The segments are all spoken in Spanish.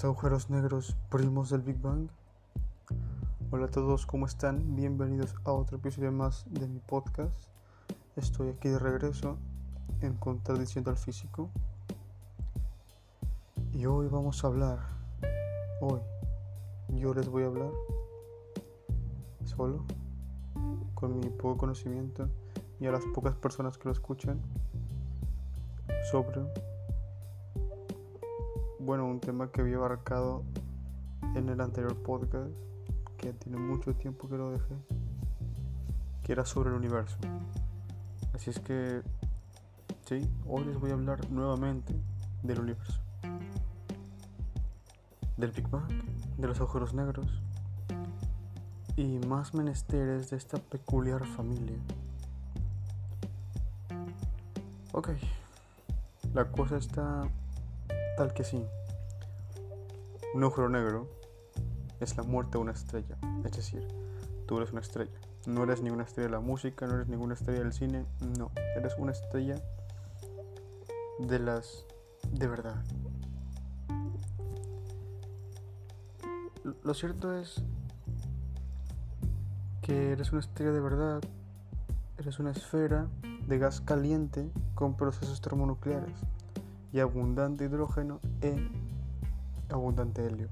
los agujeros negros primos del Big Bang. Hola a todos, ¿cómo están? Bienvenidos a otro episodio más de mi podcast. Estoy aquí de regreso en Contradiciendo al Físico. Y hoy vamos a hablar, hoy yo les voy a hablar solo, con mi poco conocimiento y a las pocas personas que lo escuchan, sobre bueno, un tema que había abarcado en el anterior podcast, que tiene mucho tiempo que lo dejé, que era sobre el universo. Así es que, sí, hoy les voy a hablar nuevamente del universo, del Big Bang, de los agujeros negros y más menesteres de esta peculiar familia. Ok, la cosa está tal que sí. Un agujero negro es la muerte de una estrella. Es decir, tú eres una estrella. No eres ninguna estrella de la música, no eres ninguna estrella del cine. No, eres una estrella de las de verdad. Lo cierto es que eres una estrella de verdad. Eres una esfera de gas caliente con procesos termonucleares y abundante hidrógeno e abundante helio,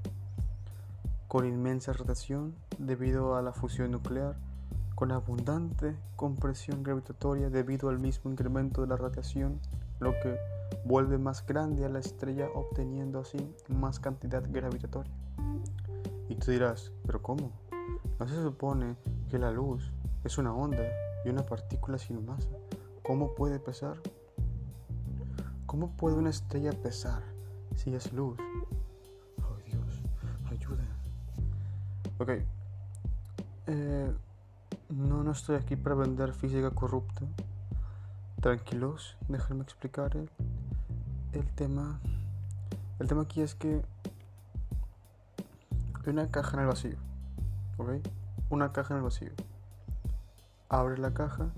con inmensa radiación debido a la fusión nuclear, con abundante compresión gravitatoria debido al mismo incremento de la radiación, lo que vuelve más grande a la estrella obteniendo así más cantidad gravitatoria. Y tú dirás, ¿pero cómo? ¿No se supone que la luz es una onda y una partícula sin masa? ¿Cómo puede pesar? ¿Cómo puede una estrella pesar si es luz Ok. Eh, no, no estoy aquí para vender física corrupta. Tranquilos, déjenme explicar el, el tema. El tema aquí es que hay una caja en el vacío. ¿Ok? Una caja en el vacío. Abre la caja,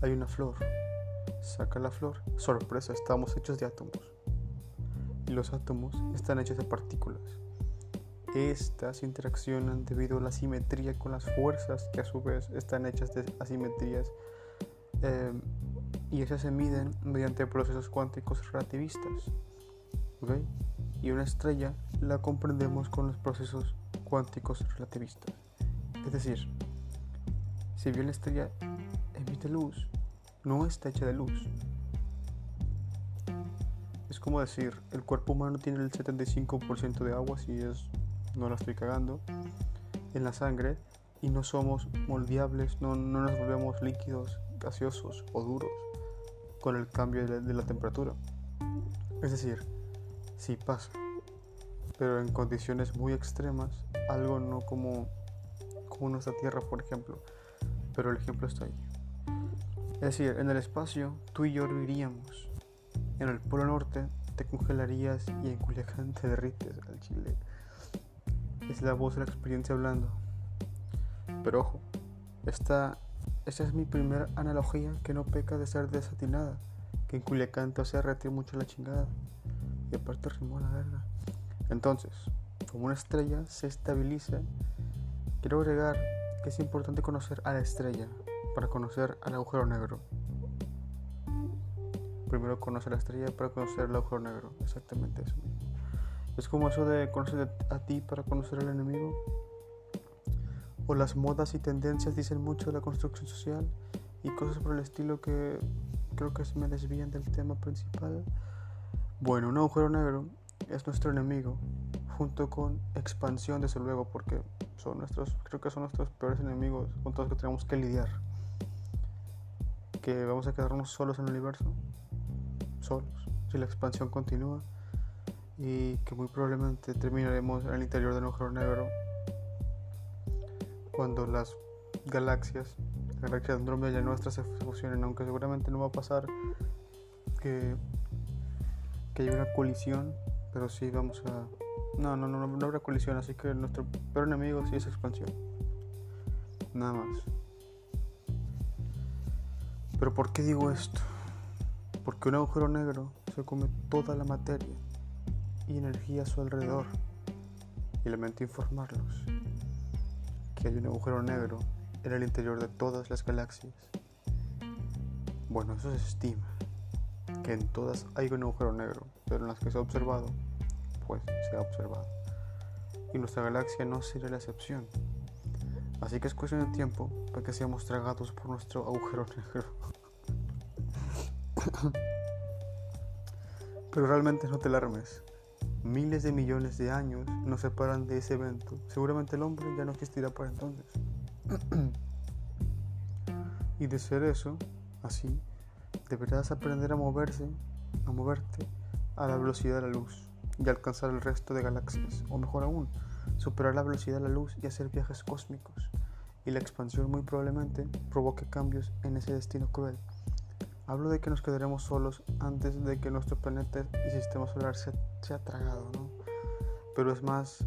hay una flor. Saca la flor. Sorpresa, estamos hechos de átomos. Y los átomos están hechos de partículas. Estas interaccionan debido a la simetría con las fuerzas que a su vez están hechas de asimetrías em, y esas se miden mediante procesos cuánticos relativistas. Y una estrella la comprendemos con los procesos cuánticos relativistas. Es decir, si bien la estrella emite luz, no está hecha de luz. Es como decir, el cuerpo humano tiene el 75% de agua si es no la estoy cagando, en la sangre y no somos moldeables, no, nos volvemos líquidos, gaseosos o duros con el cambio de la, temperatura. Es decir, sí pasa, pero en condiciones muy extremas, algo no como, como nuestra Tierra, por ejemplo, pero el ejemplo está ahí. Es decir, en el espacio tú y yo viviríamos. En el Polo Norte te congelarías y en Culiacán te derrites al chile es la voz de la experiencia hablando. Pero ojo, esta, esta es mi primera analogía que no peca de ser desatinada, que en Culiacán te hace retir mucho la chingada. Y aparte rimó la verga. Entonces, como una estrella se estabiliza, quiero agregar que es importante conocer a la estrella para conocer al agujero negro. Primero conocer a la estrella para conocer el agujero negro. Exactamente eso. Es como eso de conocer a ti para conocer al enemigo. O las modas y tendencias dicen mucho de la construcción social y cosas por el estilo que creo que se me desvían del tema principal. Bueno, un agujero negro es nuestro enemigo, junto con expansión, desde luego, porque son nuestros, creo que son nuestros peores enemigos con todos los que tenemos que lidiar. Que vamos a quedarnos solos en el universo, solos, si la expansión continúa y que muy probablemente terminaremos en el interior del agujero negro cuando las galaxias, la galaxia de Andrómeda y nuestra se fusionen, aunque seguramente no va a pasar que, que haya una colisión, pero sí vamos a... No, no, no, no habrá colisión, así que nuestro peor enemigo sí es expansión. Nada más. Pero ¿por qué digo esto? Porque un agujero negro se come toda la materia y energía a su alrededor. y lamento informarlos que hay un agujero negro en el interior de todas las galaxias. Bueno, eso se estima, que en todas hay un agujero negro, pero en las que se ha observado, pues se ha observado. Y nuestra galaxia no sería la excepción. Así que es cuestión de tiempo para que seamos tragados por nuestro agujero negro. Pero realmente no te alarmes. Miles de millones de años nos separan de ese evento. Seguramente el hombre ya no existirá para entonces. y de ser eso, así, deberás aprender a moverse, a moverte a la velocidad de la luz y alcanzar el resto de galaxias, o mejor aún, superar la velocidad de la luz y hacer viajes cósmicos. Y la expansión muy probablemente provoque cambios en ese destino cruel. Hablo de que nos quedaremos solos antes de que nuestro planeta y sistema solar sea, sea tragado, ¿no? Pero es más,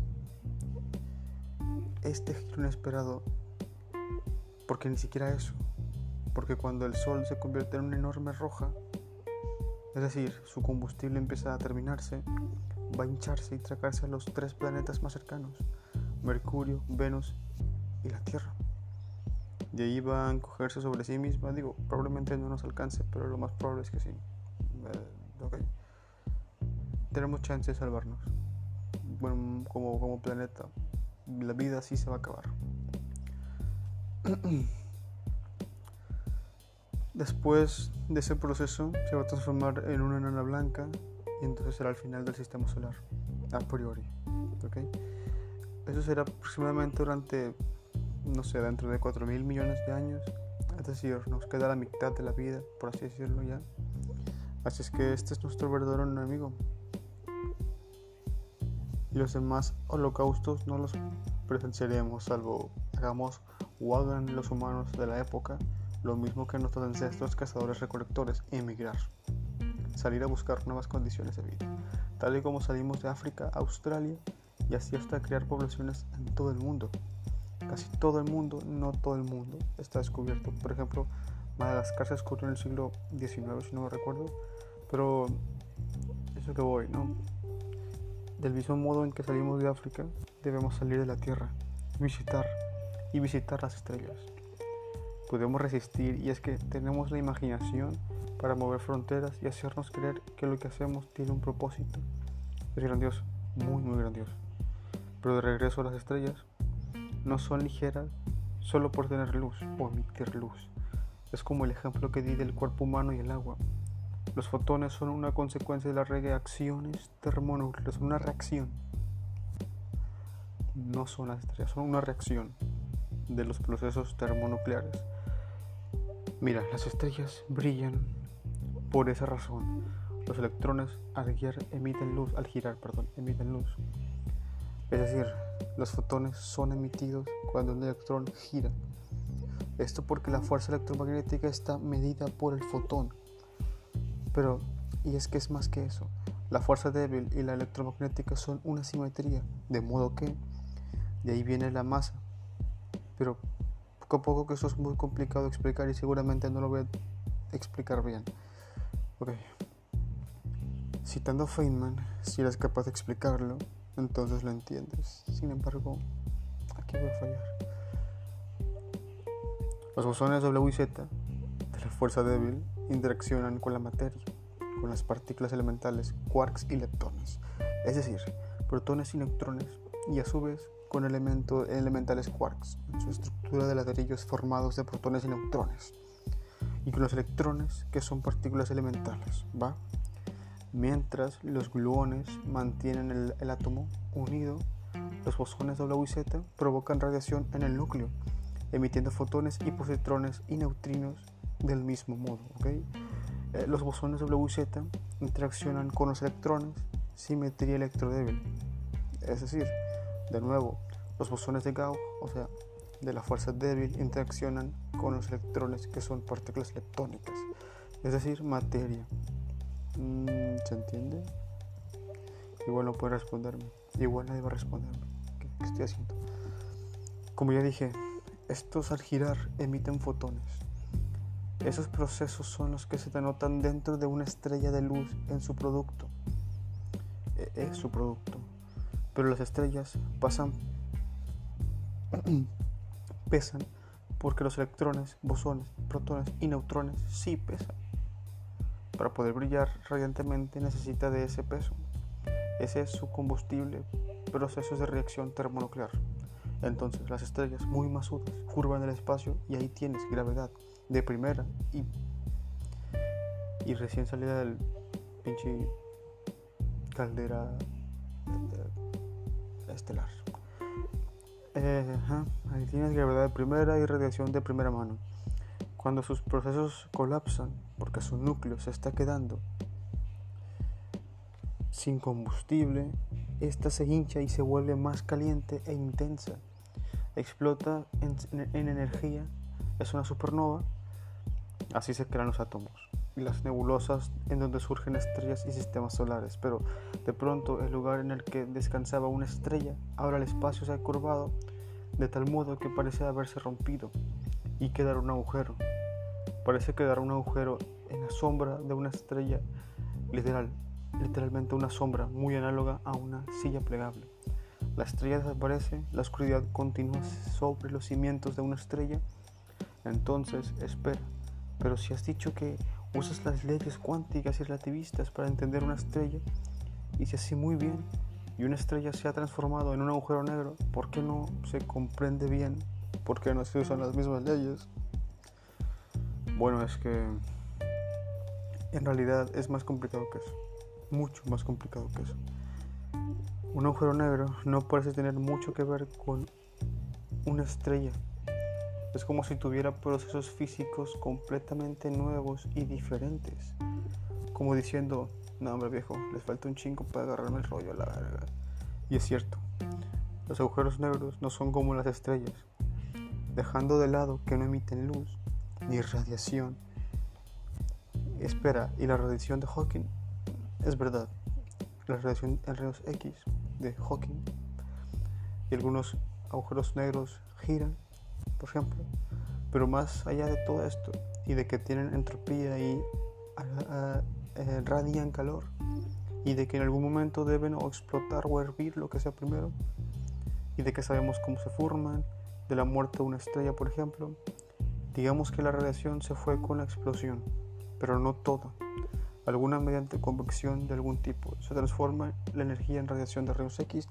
este giro inesperado, porque ni siquiera eso, porque cuando el Sol se convierte en una enorme roja, es decir, su combustible empieza a terminarse, va a hincharse y tragarse a los tres planetas más cercanos, Mercurio, Venus y la Tierra. De ahí va a encogerse sobre sí misma, digo, probablemente no nos alcance, pero lo más probable es que sí. Eh. Tenemos chance de salvarnos. Bueno, como, como planeta, la vida sí se va a acabar. Después de ese proceso se va a transformar en una enana blanca y entonces será el final del sistema solar, a priori. Eso será aproximadamente durante, no sé, dentro de 4 mil millones de años. Es decir, nos queda la mitad de la vida, por así decirlo ya. Así es que este es nuestro verdadero enemigo. Y los demás holocaustos no los presenciaremos, salvo hagamos o hagan los humanos de la época lo mismo que nuestros ancestros cazadores recolectores, emigrar salir a buscar nuevas condiciones de vida, tal y como salimos de África a Australia y así hasta crear poblaciones en todo el mundo. Casi todo el mundo, no todo el mundo, está descubierto. Por ejemplo, Madagascar se descubrió en el siglo XIX, si no me recuerdo, pero eso que voy, ¿no? Del mismo modo en que salimos de África, debemos salir de la Tierra, visitar y visitar las estrellas. Podemos resistir y es que tenemos la imaginación para mover fronteras y hacernos creer que lo que hacemos tiene un propósito. Es grandioso, muy, muy grandioso. Pero de regreso a las estrellas, no son ligeras solo por tener luz o emitir luz. Es como el ejemplo que di del cuerpo humano y el agua. Los fotones son una consecuencia de las reacciones termonucleares, una reacción. No son las estrellas, son una reacción de los procesos termonucleares. Mira, las estrellas brillan por esa razón, los electrones al girar emiten luz, al girar, perdón, emiten luz. Es decir, los fotones son emitidos cuando un electrón gira. Esto porque la fuerza electromagnética está medida por el fotón. Pero, y es que es más que eso, la fuerza débil y la electromagnética son una simetría, de modo que de ahí viene la masa. Pero poco que eso es muy complicado de explicar y seguramente no lo voy a explicar bien. Ok. Citando Feynman, si eres capaz de explicarlo, entonces lo entiendes. Sin embargo, aquí voy a fallar. Los bosones W y Z de la fuerza débil interaccionan con la materia, con las partículas elementales, quarks y leptones, es decir, protones y electrones, y a su vez con elementos elementales quarks, su estructura de ladrillos formados de protones y neutrones y con los electrones que son partículas elementales, ¿va? Mientras los gluones mantienen el, átomo unido, los bosones W y Z provocan radiación en el núcleo, emitiendo fotones y positrones y neutrinos del mismo modo. ¿okay? Eh, los bosones W y Z interaccionan con los electrones, simetría electrodébil. Es decir, de nuevo, los bosones de Gauss, o sea, de la fuerza débil interaccionan con los electrones que son partículas leptónicas, es decir, materia. Mm, ¿Se entiende? Igual no puede responderme, igual nadie va a responderme. ¿Qué, estoy haciendo? Como ya dije, estos al girar emiten fotones. Esos procesos son los que se denotan dentro de una estrella de luz en su producto. E, es su producto. Pero las estrellas pasan, pesan porque los electrones, bosones, protones y neutrones sí pesan. Para poder brillar radiantemente necesita de ese peso. Ese es su combustible, procesos de reacción termonuclear. Entonces las estrellas muy masudas curvan el espacio y ahí tienes gravedad de primera y, y recién salida del pinche caldera estelar. Eh, ahí tienes gravedad de primera y radiación de primera mano. Cuando sus procesos colapsan porque su núcleo se está quedando sin combustible, esta se hincha y se vuelve más caliente e intensa. Explota en energía, es una supernova, así se crean los átomos las nebulosas en donde surgen estrellas y sistemas solares, pero de pronto el lugar en el que descansaba una estrella, ahora el espacio se ha curvado de tal modo que parece haberse rompido y quedar un agujero. Parece quedar un agujero en la sombra de una estrella literal, literalmente una sombra muy análoga a una silla plegable. La estrella desaparece, la oscuridad continúa sobre los cimientos de una estrella. Entonces, espera, pero si has dicho que usas las leyes cuánticas y relativistas para entender una estrella, y si así muy bien, y una estrella se ha transformado en un agujero negro, ¿por qué no se comprende bien? ¿Por qué no se usan las mismas leyes? Bueno, es que en realidad es más complicado que eso, mucho más complicado que eso. Un agujero negro no parece tener mucho que ver con una estrella. Es como si tuviera procesos físicos completamente nuevos y diferentes. Como diciendo, no, hombre viejo, les falta un chingo para agarrarme el rollo a la verga. Y es cierto, los agujeros negros no son como las estrellas, dejando de lado que no emiten luz ni radiación. Espera, ¿y la radiación de Hawking? Es verdad, la radiación en rayos X de Hawking y algunos agujeros negros giran, por ejemplo. Pero más allá de todo esto y de que tienen entropía y eh, radian calor y de que en algún momento deben o explotar o hervir lo que sea primero y de que sabemos cómo se forman, de la muerte de una estrella por ejemplo, digamos que la radiación se fue con la explosión, pero no toda. Alguna mediante convección de algún tipo se transforma la energía en radiación de rayos X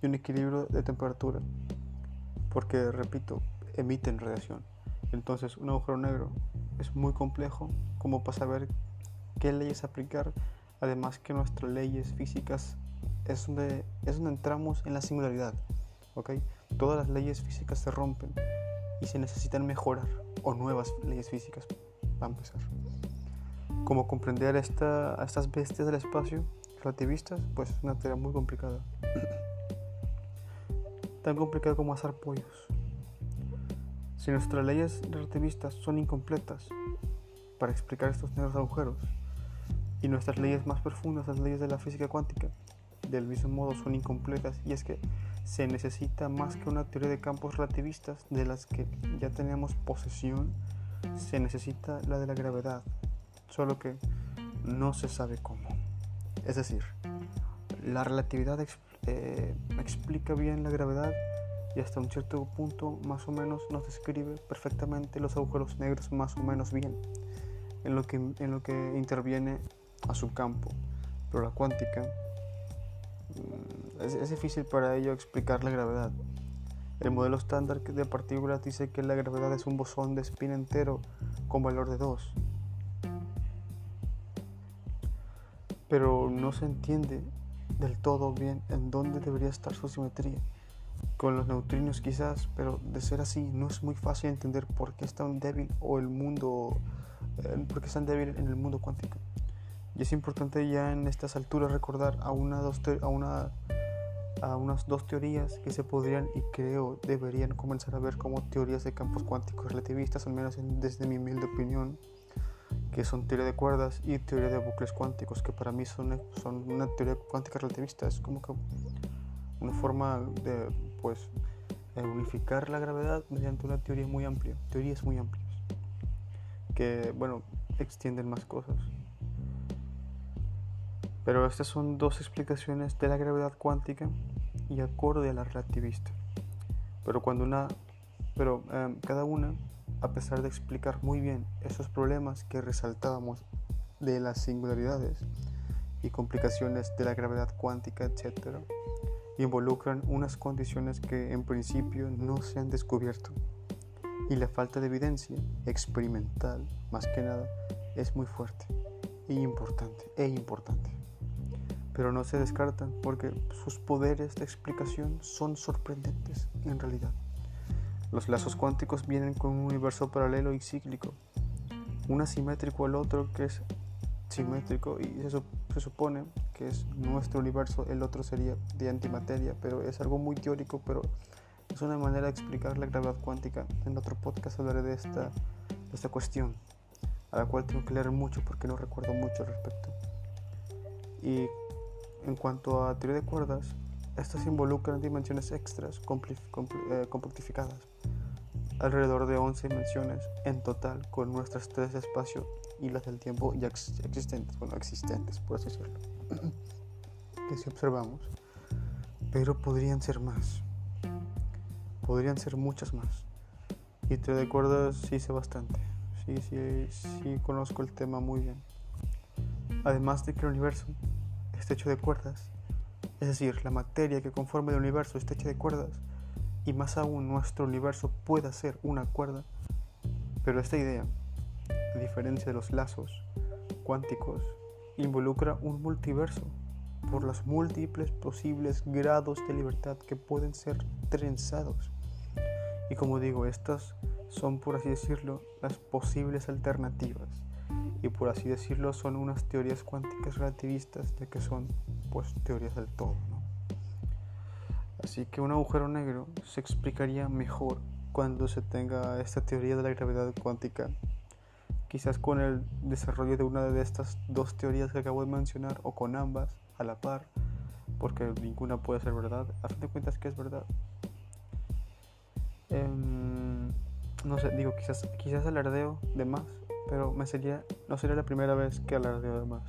y un equilibrio de temperatura, porque repito, emiten radiación. Entonces un agujero negro es muy complejo como para saber qué leyes aplicar, además que nuestras leyes físicas es donde, es donde entramos en la singularidad. ¿okay? Todas las leyes físicas se rompen y se necesitan mejorar o nuevas leyes físicas para empezar. Como comprender esta, a estas bestias del espacio relativistas, pues es una tarea muy complicada. Tan complicada como asar pollos. Si nuestras leyes relativistas son incompletas para explicar estos negros agujeros, y nuestras leyes más profundas, las leyes de la física cuántica, del mismo modo son incompletas y es que se necesita más que una teoría de campos relativistas de las que ya tenemos posesión, se necesita la de la gravedad, solo que no se sabe cómo. Es decir, la relatividad eh, explica bien la gravedad y hasta un cierto punto más o menos nos describe perfectamente los agujeros negros más o menos bien en lo que, en lo que interviene a su campo, pero la cuántica mm, es, difícil para ello explicar la gravedad. El modelo estándar de partículas dice que la gravedad es un bosón de spin entero con valor de 2. Pero no se entiende del todo bien en dónde debería estar su simetría. Con los neutrinos quizás, pero de ser así no es muy fácil entender por qué es tan débil o el mundo, eh, por qué es tan débil en el mundo cuántico. Y es importante ya en estas alturas recordar a, una, dos a, una, a unas dos teorías que se podrían y creo deberían comenzar a ver como teorías de campos cuánticos relativistas, al menos desde mi humilde opinión, que son teoría de cuerdas y teoría de bucles cuánticos, que para mí son, son una teoría cuántica relativista, es como que una forma de pues unificar la gravedad mediante una teoría muy amplia, teorías muy amplias, que bueno, extienden más cosas. Pero estas son dos explicaciones de la gravedad cuántica y acorde a la relativista. Pero cuando una, pero em, cada una, a pesar de explicar muy bien esos problemas que resaltábamos de las singularidades y complicaciones de la gravedad cuántica, etc., involucran unas condiciones que en principio no se han descubierto. Y la falta de evidencia experimental, más que nada, es muy fuerte y importante, e importante. Pero no se descartan porque sus poderes de explicación son sorprendentes en realidad. Los lazos cuánticos vienen con un universo paralelo y cíclico, un asimétrico al otro que es simétrico y se, supone que es nuestro universo, el otro sería de antimateria, pero es algo muy teórico, pero es una manera de explicar la gravedad cuántica. En otro podcast hablaré de esta, de esta cuestión a la cual tengo que leer mucho porque no recuerdo mucho al respecto. Y en cuanto a teoría de cuerdas, estas involucran dimensiones extras eh, compactificadas, alrededor de 11 dimensiones en total, con nuestras tres de espacio y las del tiempo ya existentes, bueno, existentes, por así decirlo, que si observamos, pero podrían ser más, podrían ser muchas más. Y teoría de cuerdas sí sé bastante sí, sí, sí conozco el tema muy bien. Además de que el universo está hecho de cuerdas, es decir, la materia que conforma el universo está hecha de cuerdas, y más aún nuestro universo pueda ser una cuerda, pero esta idea, a diferencia de los lazos cuánticos, involucra un multiverso por los múltiples posibles grados de libertad que pueden ser trenzados. Y como digo, estas son, por así decirlo, las posibles alternativas. Y por así decirlo, son unas teorías cuánticas relativistas, de que son, pues, teorías del todo. Así que un agujero negro se explicaría mejor cuando se tenga esta teoría de la gravedad cuántica. Quizás con el desarrollo de una de estas dos teorías que acabo de mencionar, o con ambas a la par, porque ninguna puede ser verdad. A fin de cuentas, ¿qué es verdad? Em, no sé, digo, quizás, quizás alardeo de más, pero me sería, no sería la primera vez que alardeo de más,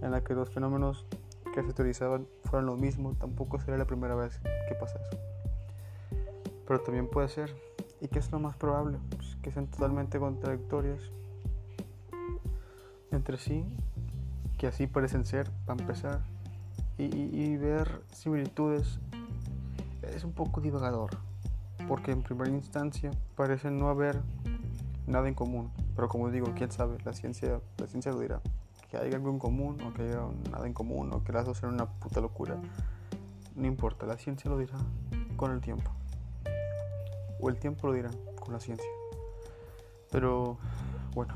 en la que los fenómenos que se teorizaban fueran lo mismo, tampoco sería la primera vez que pasa eso. Pero también puede ser, y que es lo más probable, pues, que sean totalmente contradictorias entre sí, que así parecen ser, para empezar, y, y ver similitudes es un poco divagador porque en primera instancia parece no haber nada en común. Pero como digo, quién sabe, la ciencia, la ciencia lo dirá. Que haya algo en común o que haya nada en común o que las dos sean una puta locura. No importa, la ciencia lo dirá con el tiempo. O el tiempo lo dirá con la ciencia. Pero bueno,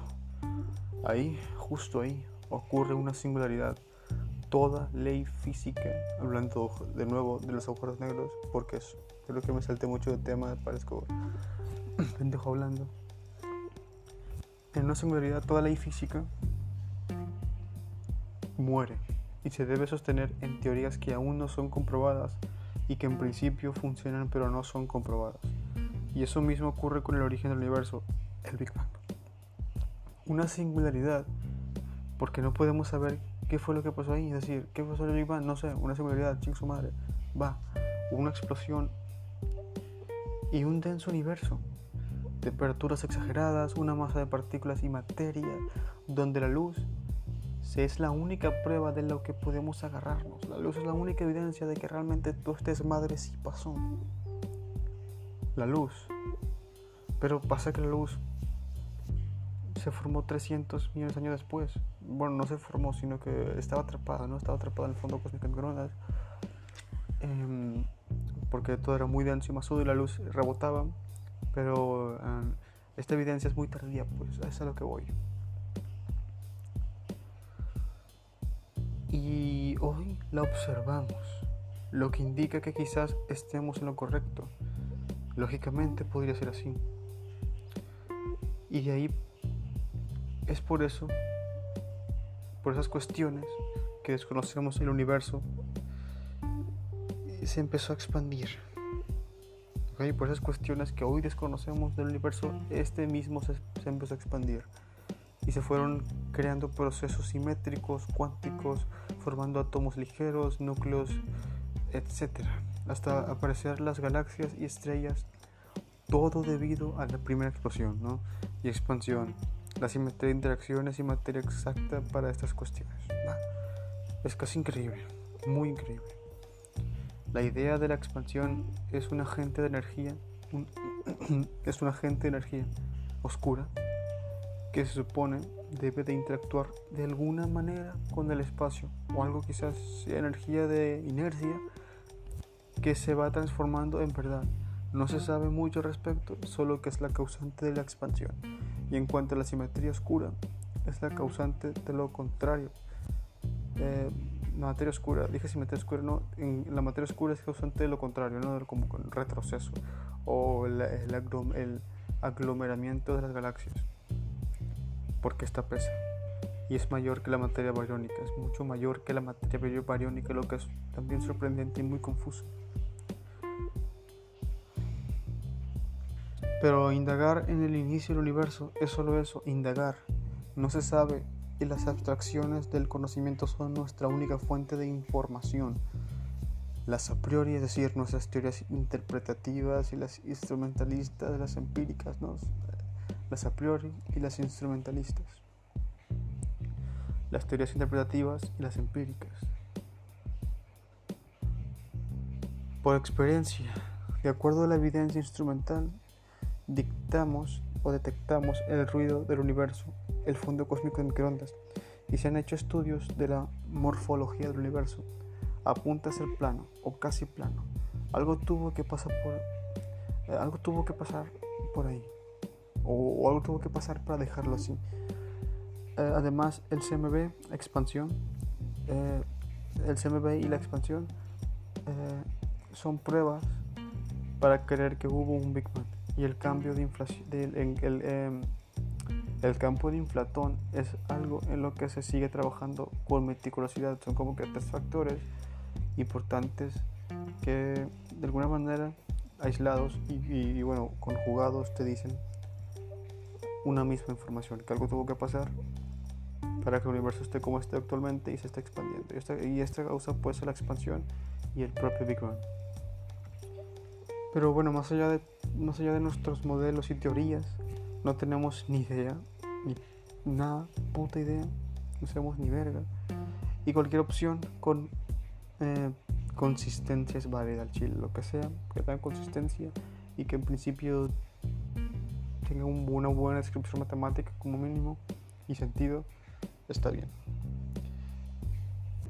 ahí, justo ahí, ocurre una singularidad. Toda ley física, hablando de nuevo de los agujeros negros, porque es Creo que me salté mucho de tema, parezco pendejo hablando. En una singularidad, toda ley física muere y se debe sostener en teorías que aún no son comprobadas y que en principio funcionan pero no son comprobadas. Y eso mismo ocurre con el origen del universo, el Big Bang. Una singularidad, porque no podemos saber qué fue lo que pasó ahí, es decir, qué pasó en el Bang, no sé, una singularidad, ching su madre, va, una explosión y un denso universo. Temperaturas exageradas, una masa de partículas y materia, donde la luz es la única prueba de lo que podemos agarrarnos. La luz es la única evidencia de que realmente todo este madre sí pasó. La luz. Pero pasa que la luz se formó 300 millones de años después. Bueno, no se formó, sino que estaba atrapada, ¿no? Estaba atrapada en el fondo cósmico de microondas. Eh, porque todo era muy denso y masudo y la luz rebotaba. Pero um, esta evidencia es muy tardía, pues eso es a lo que voy. Y hoy la observamos, lo que indica que quizás estemos en lo correcto. Lógicamente podría ser así. Y de ahí es por eso, por esas cuestiones que desconocemos el universo se empezó a expandir. Por esas cuestiones que hoy desconocemos del universo, este mismo se, empezó a expandir. Y se fueron creando procesos simétricos, cuánticos, formando átomos ligeros, núcleos, etc. hasta aparecer las galaxias y estrellas, todo debido a la primera explosión ¿no? y expansión. La simetría de interacciones y materia exacta para estas cuestiones. Es casi increíble, muy increíble. La idea de la expansión es un agente de energía, es un agente de energía oscura que se supone debe de interactuar de alguna manera con el espacio o algo quizás sea energía de inercia que se va transformando en verdad. No se sabe mucho al respecto, solo que es la causante de la expansión. Y en cuanto a la simetría oscura, es la causante de lo contrario. Eh, la materia oscura, dije simetría oscura, no, la materia oscura es causante de lo contrario, no como con retroceso o el, el aglomeramiento de las galaxias porque está pesa y es mayor que la materia bariónica, es mucho mayor que la materia bariónica, lo que es también sorprendente y muy confuso. Pero indagar en el inicio del universo es solo eso, indagar. No se sabe y las abstracciones del conocimiento son nuestra única fuente de información. Las a priori, es decir, nuestras teorías interpretativas y las instrumentalistas, las empíricas, ¿no? las a priori y las instrumentalistas, las teorías interpretativas y las empíricas. Por experiencia, de acuerdo a la evidencia instrumental, dictamos o detectamos el ruido del universo, el fondo cósmico de microondas, y se han hecho estudios de la morfología del universo. Apunta a ser plano o casi plano. Algo tuvo que pasar por eh, algo tuvo que pasar por ahí o, algo tuvo que pasar para dejarlo así. Eh, además, el CMB, expansión, eh, el CMB y la expansión eh, son pruebas para creer que hubo un Big Bang y el cambio de inflación, el, em, el campo de inflatón es algo en lo que se sigue trabajando con meticulosidad. Son como que tres factores importantes que de alguna manera aislados y bueno conjugados te dicen una misma información, que algo tuvo que pasar para que el universo esté como está actualmente y se esté expandiendo. Y esta, y esta causa puede ser la expansión y el propio Big Bang. Pero bueno, más allá de, más allá de nuestros modelos y teorías, no tenemos ni idea, ni nada, puta idea, no sabemos ni verga. Y cualquier opción con eh, consistencia es válida al chile, lo que sea, que tenga consistencia y que en principio tenga una buena descripción matemática como mínimo y sentido, está bien.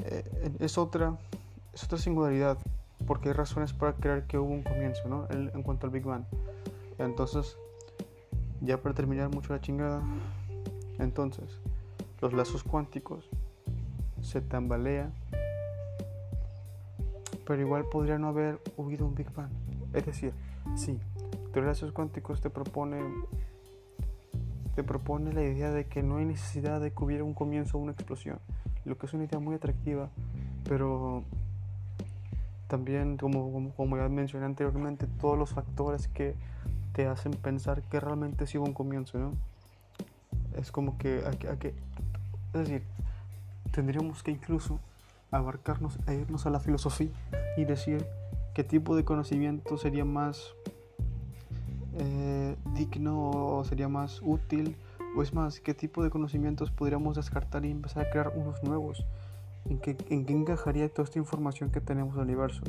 Eh, es, otra, es otra singularidad, porque hay razones para creer que hubo un comienzo, ¿no? en cuanto al Big Bang. Entonces, ya para terminar mucho la chingada, entonces, los lazos cuánticos se tambalean, pero igual podría no haber hubido un Big Bang. Es decir, sí, lazos cuánticos te propone, te propone la idea de que no hay necesidad de que hubiera un comienzo o una explosión, lo que es una idea muy atractiva, pero también, como, como, ya mencioné anteriormente, todos los factores que te hacen pensar que realmente sí hubo un comienzo, ¿no? Es como que, a, que, es decir, tendríamos que incluso abarcarnos e irnos a la filosofía y decir qué tipo de conocimiento sería más eh, digno o sería más útil? O es más, ¿qué tipo de conocimientos podríamos descartar y empezar a crear unos nuevos? ¿En qué, en qué encajaría toda esta información que tenemos del universo?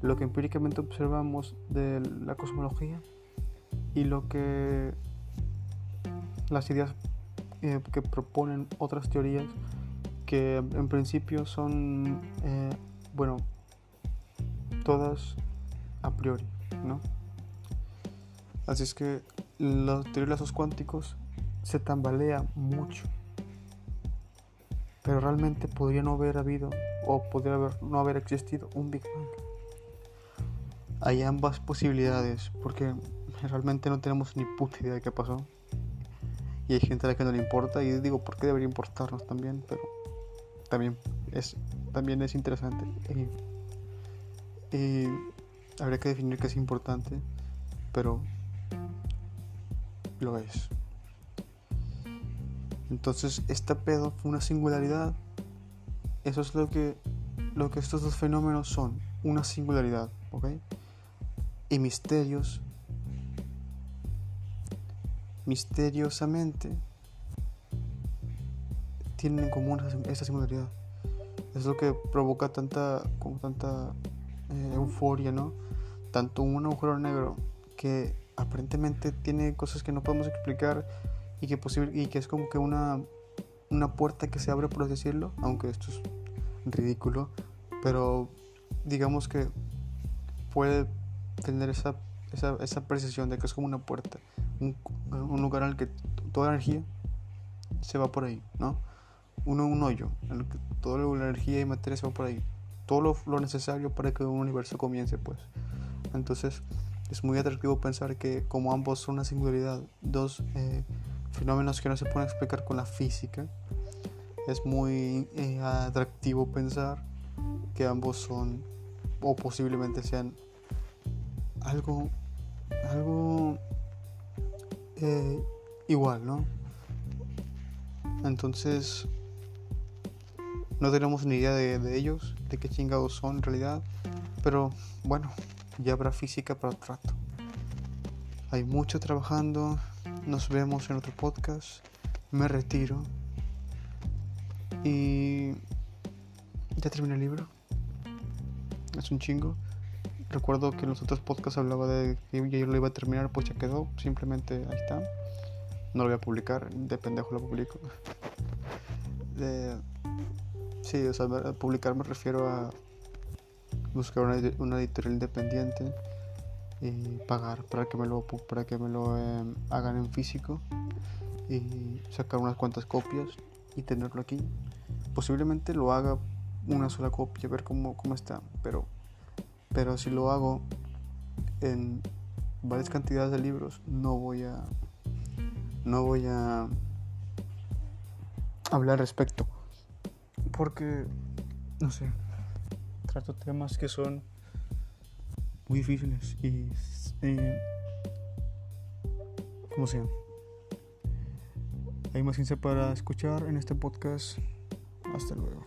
Lo que empíricamente observamos de la cosmología y lo que las ideas eh, que proponen otras teorías que en principio son, eh, bueno, todas a priori, ¿no? Así es que la teoría de lazos cuánticos se tambalea mucho. Pero realmente podría no haber habido o podría haber, no haber existido un Big Bang. Hay ambas posibilidades porque realmente no tenemos ni puta idea de qué pasó. Y hay gente a la que no le importa y digo, ¿por qué debería importarnos también? Pero también es, también es interesante. Y, y habría que definir qué es importante, pero lo es. Entonces, este pedo fue una singularidad. Eso es lo que, lo que estos dos fenómenos son, una singularidad. ¿ok? Y misterios, misteriosamente, tienen en común esa singularidad. Es lo que provoca tanta, como tanta eh, euforia, ¿no? Tanto un agujero negro que aparentemente tiene cosas que no podemos explicar y que, posible, y que es como que una, una puerta que se abre, por decirlo, aunque esto es ridículo, pero digamos que puede tener esa, esa, esa percepción de que es como una puerta, un, un lugar al que toda la energía se va por ahí, ¿no? Uno, un hoyo, en el que toda la energía y materia se va por ahí, todo lo, lo necesario para que un universo comience, pues. Entonces, es muy atractivo pensar que como ambos son una singularidad, dos eh, fenómenos que no se pueden explicar con la física, es muy eh, atractivo pensar que ambos son o posiblemente sean algo algo eh, igual, ¿no? Entonces no tenemos ni idea de, ellos, de qué chingados son en realidad, pero bueno, ya habrá física para otro rato. Hay mucho trabajando. Nos vemos en otro podcast. Me retiro. Y ya terminé el libro. Es un chingo. Recuerdo que en los otros podcasts hablaba de que yo lo iba a terminar, pues ya quedó. Simplemente ahí está. No lo voy a publicar, de pendejo lo publico. sí, o sea, publicar me refiero a buscar una, editorial independiente y pagar para que me lo, para que me lo em, hagan en físico y sacar unas cuantas copias y tenerlo aquí. Posiblemente lo haga una sola copia, ver cómo, cómo está, pero, pero si lo hago en varias cantidades de libros, no voy a, no voy a hablar respecto, porque, no sé, trato temas que son muy difíciles y eh, como sea hay más ciencia para escuchar en este podcast. Hasta luego